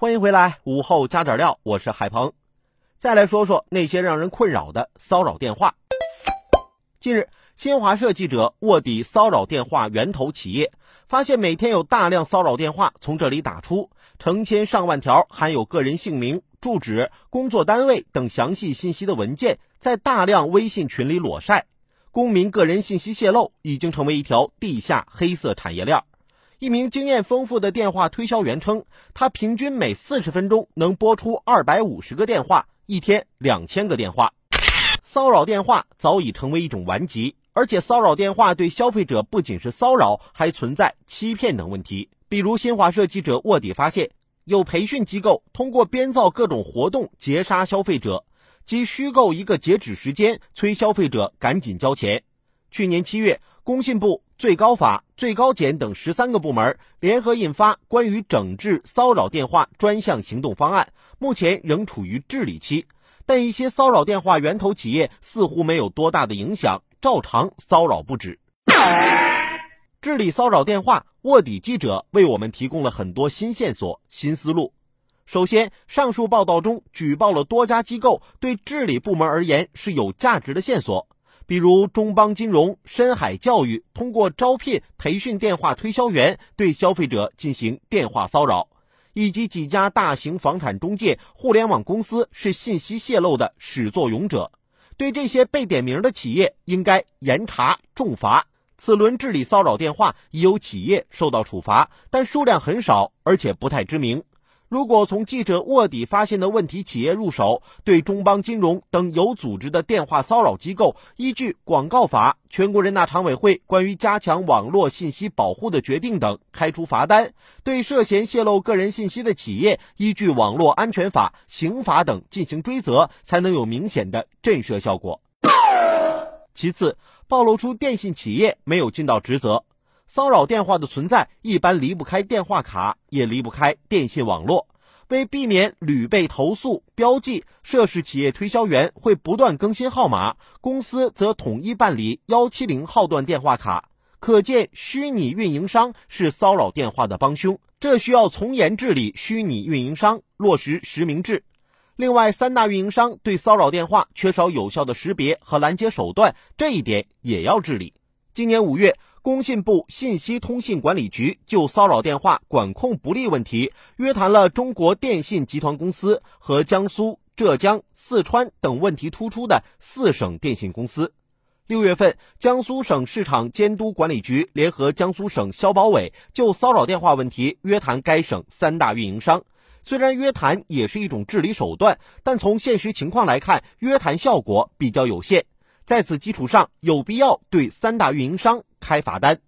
欢迎回来，午后加点料，我是海鹏。再来说说那些让人困扰的骚扰电话。近日，新华社记者卧底骚扰电话源头企业，发现每天有大量骚扰电话从这里打出，成千上万条含有个人姓名、住址、工作单位等详细信息的文件，在大量微信群里裸晒，公民个人信息泄露已经成为一条地下黑色产业链。一名经验丰富的电话推销员称，他平均每四十分钟能拨出二百五十个电话，一天两千个电话。骚扰电话早已成为一种顽疾，而且骚扰电话对消费者不仅是骚扰，还存在欺骗等问题。比如，新华社记者卧底发现，有培训机构通过编造各种活动截杀消费者，即虚构一个截止时间，催消费者赶紧交钱。去年七月，工信部。最高法、最高检等十三个部门联合印发关于整治骚扰电话专项行动方案，目前仍处于治理期。但一些骚扰电话源头企业似乎没有多大的影响，照常骚扰不止。治理骚扰电话，卧底记者为我们提供了很多新线索、新思路。首先，上述报道中举报了多家机构，对治理部门而言是有价值的线索。比如中邦金融、深海教育通过招聘、培训电话推销员对消费者进行电话骚扰，以及几家大型房产中介、互联网公司是信息泄露的始作俑者。对这些被点名的企业，应该严查重罚。此轮治理骚扰电话，已有企业受到处罚，但数量很少，而且不太知名。如果从记者卧底发现的问题企业入手，对中邦金融等有组织的电话骚扰机构，依据《广告法》、全国人大常委会关于加强网络信息保护的决定等开出罚单；对涉嫌泄露个人信息的企业，依据《网络安全法》、刑法等进行追责，才能有明显的震慑效果。其次，暴露出电信企业没有尽到职责。骚扰电话的存在一般离不开电话卡，也离不开电信网络。为避免屡被投诉，标记涉事企业推销员会不断更新号码，公司则统一办理幺七零号段电话卡。可见，虚拟运营商是骚扰电话的帮凶。这需要从严治理虚拟运营商，落实实名制。另外，三大运营商对骚扰电话缺少有效的识别和拦截手段，这一点也要治理。今年五月。工信部信息通信管理局就骚扰电话管控不力问题，约谈了中国电信集团公司和江苏、浙江、四川等问题突出的四省电信公司。六月份，江苏省市场监督管理局联合江苏省消保委就骚扰电话问题约谈该省三大运营商。虽然约谈也是一种治理手段，但从现实情况来看，约谈效果比较有限。在此基础上，有必要对三大运营商。开罚单。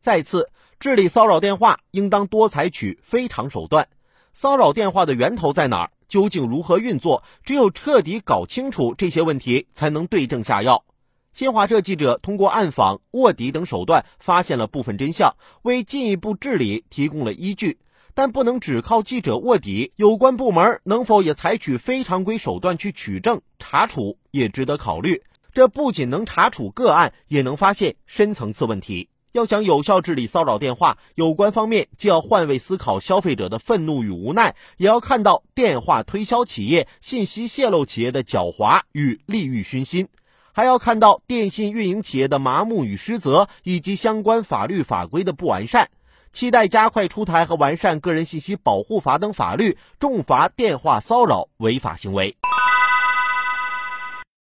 再次治理骚扰电话，应当多采取非常手段。骚扰电话的源头在哪儿？究竟如何运作？只有彻底搞清楚这些问题，才能对症下药。新华社记者通过暗访、卧底等手段，发现了部分真相，为进一步治理提供了依据。但不能只靠记者卧底，有关部门能否也采取非常规手段去取证查处，也值得考虑。这不仅能查处个案，也能发现深层次问题。要想有效治理骚扰电话，有关方面既要换位思考消费者的愤怒与无奈，也要看到电话推销企业、信息泄露企业的狡猾与利欲熏心，还要看到电信运营企业的麻木与失责，以及相关法律法规的不完善。期待加快出台和完善个人信息保护法等法律，重罚电话骚扰违法行为。